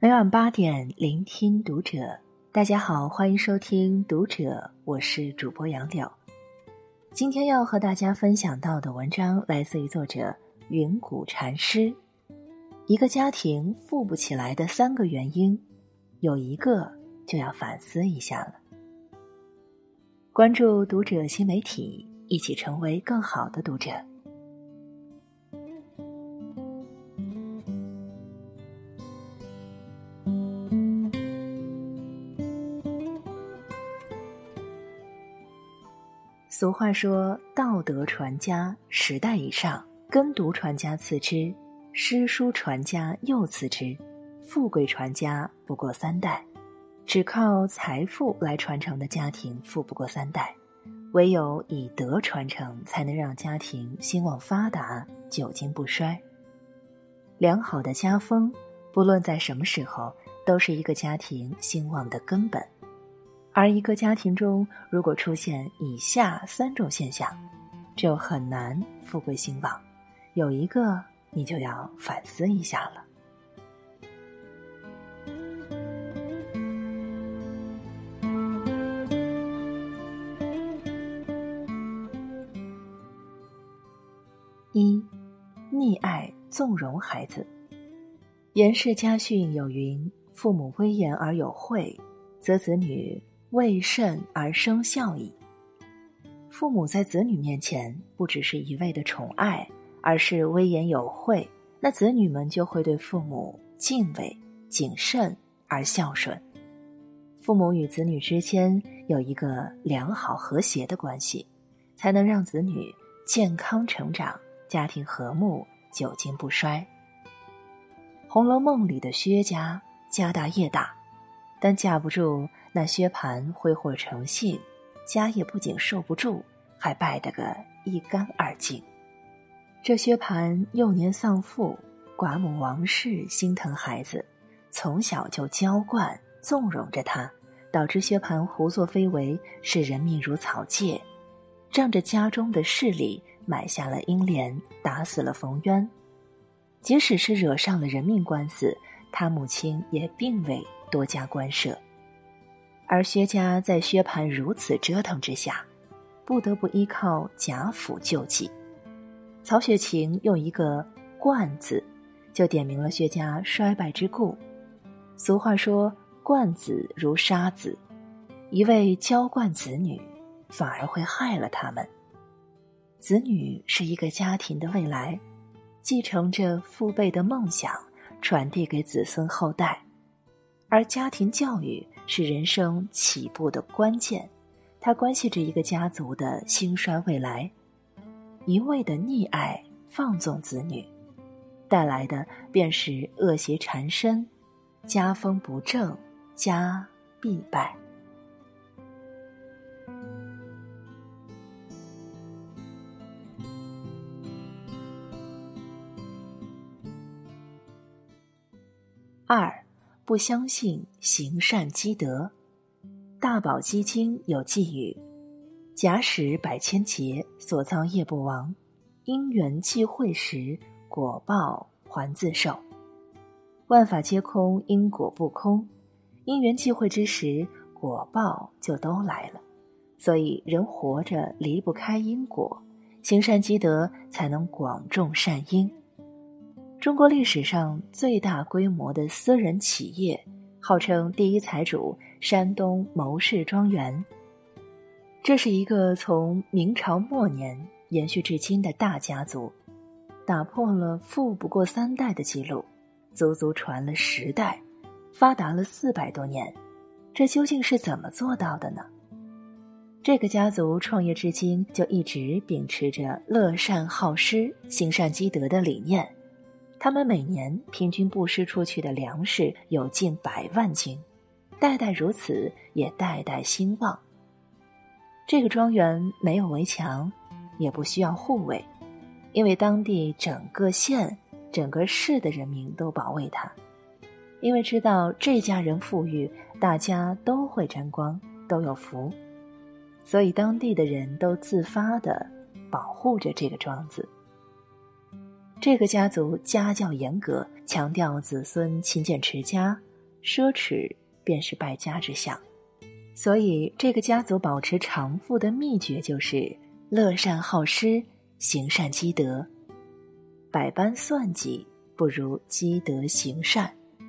每晚八点，聆听读者。大家好，欢迎收听《读者》，我是主播杨柳。今天要和大家分享到的文章来自于作者云谷禅师。一个家庭富不起来的三个原因，有一个就要反思一下了。关注《读者》新媒体，一起成为更好的读者。俗话说：“道德传家十代以上，耕读传家次之，诗书传家又次之，富贵传家不过三代。只靠财富来传承的家庭富不过三代，唯有以德传承，才能让家庭兴旺发达，久经不衰。良好的家风，不论在什么时候，都是一个家庭兴旺的根本。”而一个家庭中，如果出现以下三种现象，就很难富贵兴旺。有一个，你就要反思一下了。一，溺爱纵容孩子。严氏家训有云：“父母威严而有惠，则子女。”为甚而生孝矣。父母在子女面前不只是一味的宠爱，而是威严有惠，那子女们就会对父母敬畏、谨慎而孝顺。父母与子女之间有一个良好和谐的关系，才能让子女健康成长，家庭和睦，久经不衰。《红楼梦》里的薛家家大业大，但架不住。那薛蟠挥霍成性，家业不仅受不住，还败得个一干二净。这薛蟠幼年丧父，寡母王氏心疼孩子，从小就娇惯纵容着他，导致薛蟠胡作非为，视人命如草芥，仗着家中的势力买下了英莲，打死了冯渊。即使是惹上了人命官司，他母亲也并未多加干涉。而薛家在薛蟠如此折腾之下，不得不依靠贾府救济。曹雪芹用一个“惯”字，就点明了薛家衰败之故。俗话说：“惯子如杀子”，一味娇惯子女，反而会害了他们。子女是一个家庭的未来，继承着父辈的梦想，传递给子孙后代，而家庭教育。是人生起步的关键，它关系着一个家族的兴衰未来。一味的溺爱、放纵子女，带来的便是恶邪缠身，家风不正，家必败。二。不相信行善积德，《大宝积经》有寄语：“假使百千劫所造业不亡，因缘际会时，果报还自受。万法皆空，因果不空。因缘际会之时，果报就都来了。所以人活着离不开因果，行善积德才能广种善因。”中国历史上最大规模的私人企业，号称第一财主——山东牟氏庄园。这是一个从明朝末年延续至今的大家族，打破了富不过三代的记录，足足传了十代，发达了四百多年。这究竟是怎么做到的呢？这个家族创业至今，就一直秉持着乐善好施、行善积德的理念。他们每年平均布施出去的粮食有近百万斤，代代如此，也代代兴旺。这个庄园没有围墙，也不需要护卫，因为当地整个县、整个市的人民都保卫它，因为知道这家人富裕，大家都会沾光，都有福。所以当地的人都自发的保护着这个庄子。这个家族家教严格，强调子孙勤俭持家，奢侈便是败家之相。所以，这个家族保持长富的秘诀就是乐善好施，行善积德。百般算计不如积德行善。《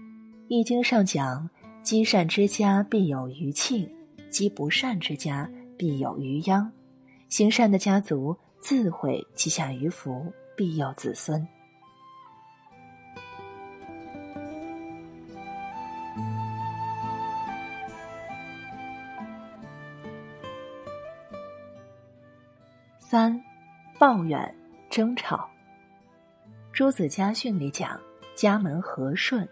易经》上讲：“积善之家必有余庆，积不善之家必有余殃。”行善的家族自会积下余福，必有子孙。三，抱怨争吵。朱子家训里讲：家门和顺，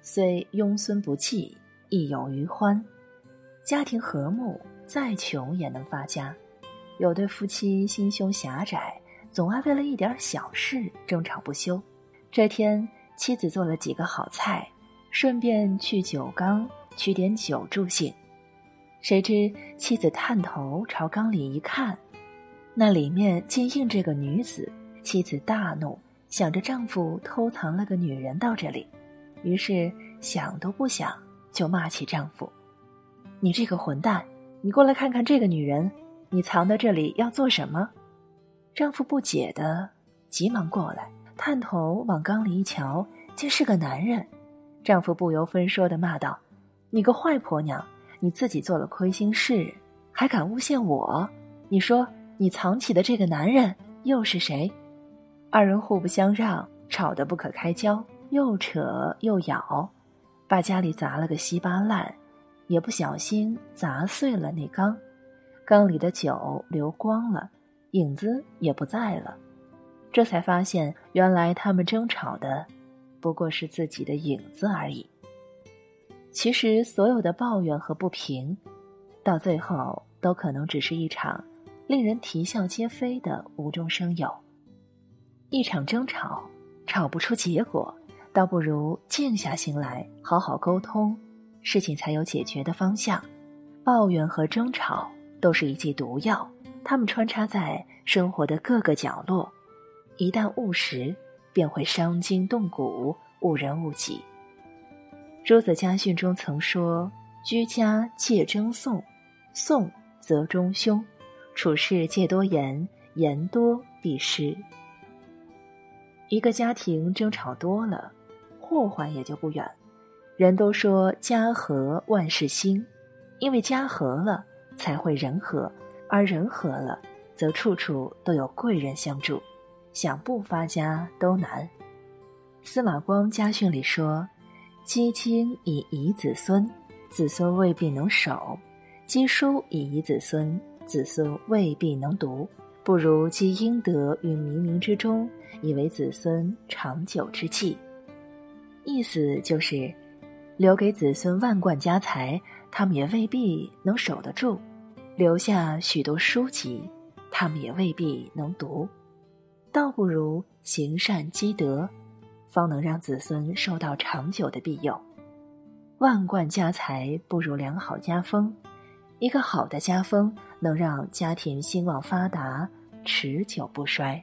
虽庸孙不济，亦有余欢。家庭和睦，再穷也能发家。有对夫妻心胸狭窄，总爱为了一点小事争吵不休。这天，妻子做了几个好菜，顺便去酒缸取点酒助兴。谁知妻子探头朝缸里一看。那里面竟映着个女子，妻子大怒，想着丈夫偷藏了个女人到这里，于是想都不想就骂起丈夫：“你这个混蛋，你过来看看这个女人，你藏在这里要做什么？”丈夫不解的急忙过来，探头往缸里一瞧，竟是个男人。丈夫不由分说的骂道：“你个坏婆娘，你自己做了亏心事，还敢诬陷我？你说。”你藏起的这个男人又是谁？二人互不相让，吵得不可开交，又扯又咬，把家里砸了个稀巴烂，也不小心砸碎了那缸，缸里的酒流光了，影子也不在了。这才发现，原来他们争吵的不过是自己的影子而已。其实，所有的抱怨和不平，到最后都可能只是一场。令人啼笑皆非的无中生有，一场争吵吵不出结果，倒不如静下心来好好沟通，事情才有解决的方向。抱怨和争吵都是一剂毒药，它们穿插在生活的各个角落，一旦误食，便会伤筋动骨，误人误己。朱子家训中曾说：“居家戒争讼，讼则中凶。”处事戒多言，言多必失。一个家庭争吵多了，祸患也就不远。人都说家和万事兴，因为家和了才会人和，而人和了，则处处都有贵人相助，想不发家都难。司马光家训里说：“积金以遗子孙，子孙未必能守；积书以遗子孙。”子孙未必能读，不如积阴德于冥冥之中，以为子孙长久之计。意思就是，留给子孙万贯家财，他们也未必能守得住；留下许多书籍，他们也未必能读。倒不如行善积德，方能让子孙受到长久的庇佑。万贯家财不如良好家风。一个好的家风能让家庭兴旺发达、持久不衰。